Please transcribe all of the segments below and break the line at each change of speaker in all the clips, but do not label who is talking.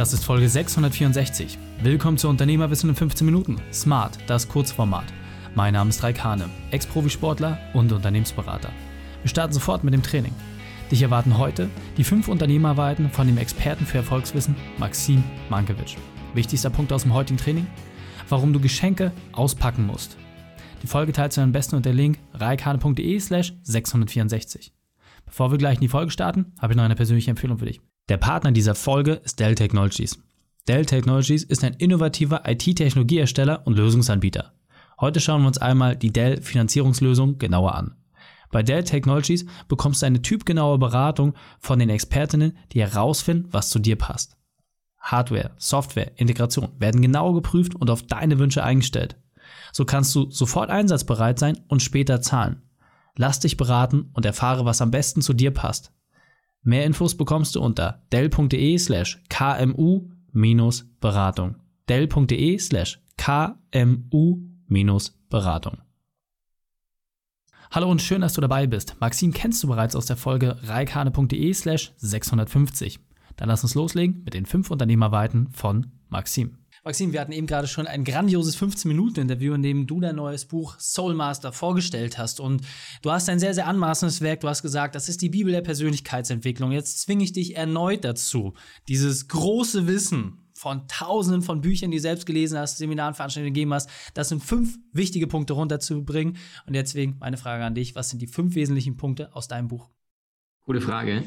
Das ist Folge 664. Willkommen zu Unternehmerwissen in 15 Minuten. Smart, das Kurzformat. Mein Name ist Raik Hane, Ex-Profisportler und Unternehmensberater. Wir starten sofort mit dem Training. Dich erwarten heute die fünf Unternehmerweiten von dem Experten für Erfolgswissen Maxim Mankiewicz. Wichtigster Punkt aus dem heutigen Training? Warum du Geschenke auspacken musst. Die Folge teilst du am besten unter Link reikhane.de slash 664. Bevor wir gleich in die Folge starten, habe ich noch eine persönliche Empfehlung für dich. Der Partner dieser Folge ist Dell Technologies. Dell Technologies ist ein innovativer IT-Technologiehersteller und Lösungsanbieter. Heute schauen wir uns einmal die Dell Finanzierungslösung genauer an. Bei Dell Technologies bekommst du eine typgenaue Beratung von den Expertinnen, die herausfinden, was zu dir passt. Hardware, Software, Integration werden genau geprüft und auf deine Wünsche eingestellt. So kannst du sofort einsatzbereit sein und später zahlen. Lass dich beraten und erfahre, was am besten zu dir passt. Mehr Infos bekommst du unter dell.de slash kmu-beratung. dell.de slash kmu-beratung. Hallo und schön, dass du dabei bist. Maxim kennst du bereits aus der Folge reikane.de slash 650. Dann lass uns loslegen mit den fünf Unternehmerweiten von Maxim. Maxim, wir hatten eben gerade schon ein grandioses 15-Minuten-Interview, in dem du dein neues Buch Soulmaster vorgestellt hast. Und du hast ein sehr, sehr anmaßendes Werk. Du hast gesagt, das ist die Bibel der Persönlichkeitsentwicklung. Jetzt zwinge ich dich erneut dazu, dieses große Wissen von tausenden von Büchern, die du selbst gelesen hast, Seminaren, Veranstaltungen gegeben hast, das sind fünf wichtige Punkte runterzubringen. Und deswegen meine Frage an dich, was sind die fünf wesentlichen Punkte aus deinem Buch?
Gute Frage.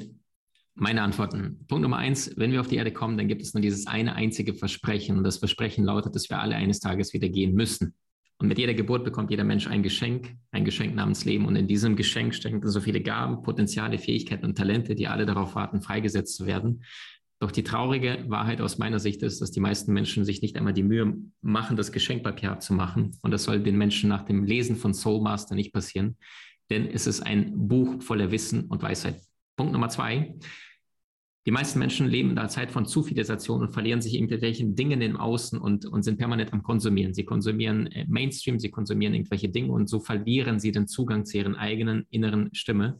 Meine Antworten. Punkt Nummer eins, wenn wir auf die Erde kommen, dann gibt es nur dieses eine einzige Versprechen. Und das Versprechen lautet, dass wir alle eines Tages wieder gehen müssen. Und mit jeder Geburt bekommt jeder Mensch ein Geschenk, ein Geschenk namens Leben. Und in diesem Geschenk stecken so viele Gaben, Potenziale, Fähigkeiten und Talente, die alle darauf warten, freigesetzt zu werden. Doch die traurige Wahrheit aus meiner Sicht ist, dass die meisten Menschen sich nicht einmal die Mühe machen, das Geschenkpapier abzumachen. Und das soll den Menschen nach dem Lesen von Soulmaster nicht passieren, denn es ist ein Buch voller Wissen und Weisheit. Punkt Nummer zwei. Die meisten Menschen leben in einer Zeit von Zufilisation und verlieren sich irgendwelchen Dingen im Außen und, und sind permanent am Konsumieren. Sie konsumieren äh, Mainstream, sie konsumieren irgendwelche Dinge und so verlieren sie den Zugang zu ihren eigenen inneren Stimme.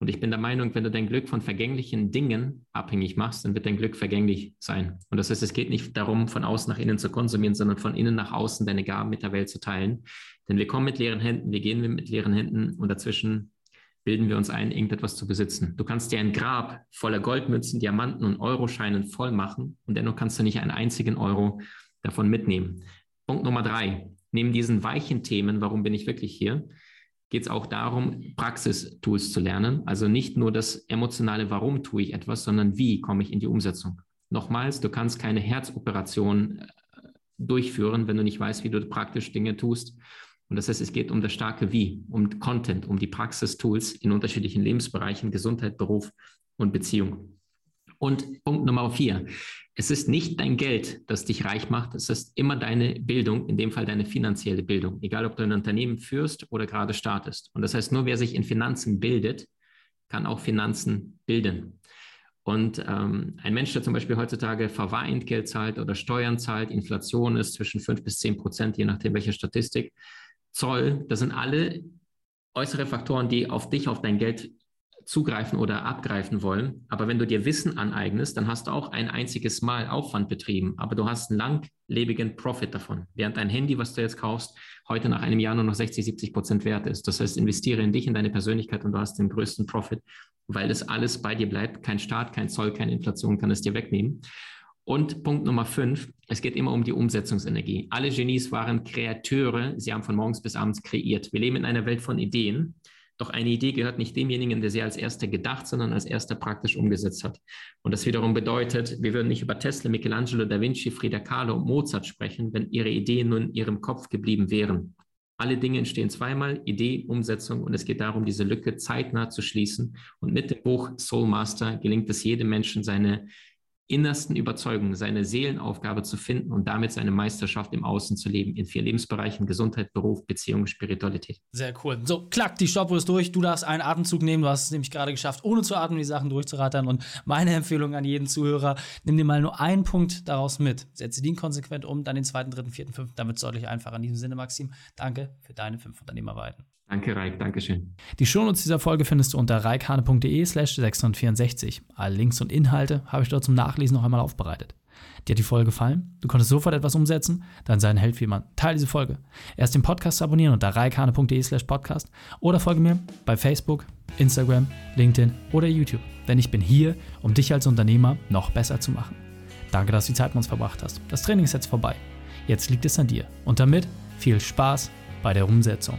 Und ich bin der Meinung, wenn du dein Glück von vergänglichen Dingen abhängig machst, dann wird dein Glück vergänglich sein. Und das heißt, es geht nicht darum, von außen nach innen zu konsumieren, sondern von innen nach außen deine Gaben mit der Welt zu teilen. Denn wir kommen mit leeren Händen, wir gehen mit leeren Händen und dazwischen bilden wir uns ein, irgendetwas zu besitzen. Du kannst dir ein Grab voller Goldmünzen, Diamanten und Euroscheinen voll machen und dennoch kannst du nicht einen einzigen Euro davon mitnehmen. Punkt Nummer drei. Neben diesen weichen Themen, warum bin ich wirklich hier, geht es auch darum, Praxistools zu lernen. Also nicht nur das emotionale, warum tue ich etwas, sondern wie komme ich in die Umsetzung. Nochmals, du kannst keine Herzoperation äh, durchführen, wenn du nicht weißt, wie du praktisch Dinge tust. Und das heißt, es geht um das starke Wie, um Content, um die Praxistools in unterschiedlichen Lebensbereichen, Gesundheit, Beruf und Beziehung. Und Punkt Nummer vier. Es ist nicht dein Geld, das dich reich macht. Es ist immer deine Bildung, in dem Fall deine finanzielle Bildung. Egal, ob du ein Unternehmen führst oder gerade startest. Und das heißt, nur wer sich in Finanzen bildet, kann auch Finanzen bilden. Und ähm, ein Mensch, der zum Beispiel heutzutage Verwahrentgelt zahlt oder Steuern zahlt, Inflation ist zwischen fünf bis zehn Prozent, je nachdem welche Statistik, Zoll, das sind alle äußere Faktoren, die auf dich, auf dein Geld zugreifen oder abgreifen wollen. Aber wenn du dir Wissen aneignest, dann hast du auch ein einziges Mal Aufwand betrieben, aber du hast einen langlebigen Profit davon. Während dein Handy, was du jetzt kaufst, heute nach einem Jahr nur noch 60, 70 Prozent wert ist. Das heißt, investiere in dich, in deine Persönlichkeit und du hast den größten Profit, weil das alles bei dir bleibt. Kein Staat, kein Zoll, keine Inflation kann es dir wegnehmen. Und Punkt Nummer fünf, es geht immer um die Umsetzungsenergie. Alle Genies waren Kreateure, sie haben von morgens bis abends kreiert. Wir leben in einer Welt von Ideen, doch eine Idee gehört nicht demjenigen, der sie als erster gedacht, sondern als erster praktisch umgesetzt hat. Und das wiederum bedeutet, wir würden nicht über Tesla, Michelangelo, Da Vinci, Frida Kahlo und Mozart sprechen, wenn ihre Ideen nur in ihrem Kopf geblieben wären. Alle Dinge entstehen zweimal, Idee, Umsetzung und es geht darum, diese Lücke zeitnah zu schließen. Und mit dem Buch Soul Master gelingt es jedem Menschen, seine innersten Überzeugungen, seine Seelenaufgabe zu finden und damit seine Meisterschaft im Außen zu leben, in vier Lebensbereichen, Gesundheit, Beruf, Beziehung, Spiritualität.
Sehr cool. So, klack, die Stoppuhr ist durch. Du darfst einen Atemzug nehmen. Du hast es nämlich gerade geschafft, ohne zu atmen, die Sachen durchzurattern. Und meine Empfehlung an jeden Zuhörer, nimm dir mal nur einen Punkt daraus mit. Setze den konsequent um, dann den zweiten, dritten, vierten, fünften. Damit deutlich einfacher. In diesem Sinne, Maxim, danke für deine fünf Unternehmerweiten.
Danke, Raik. Dankeschön.
Die Shownotes dieser Folge findest du unter reikhane.de slash 664. Alle Links und Inhalte habe ich dort zum Nachlesen noch einmal aufbereitet. Dir hat die Folge gefallen? Du konntest sofort etwas umsetzen? Dann sei ein Held wie man. Teil diese Folge. Erst den Podcast abonnieren unter reikane.de slash podcast oder folge mir bei Facebook, Instagram, LinkedIn oder YouTube. Denn ich bin hier, um dich als Unternehmer noch besser zu machen. Danke, dass du die Zeit mit uns verbracht hast. Das Training ist jetzt vorbei. Jetzt liegt es an dir. Und damit viel Spaß bei der Umsetzung.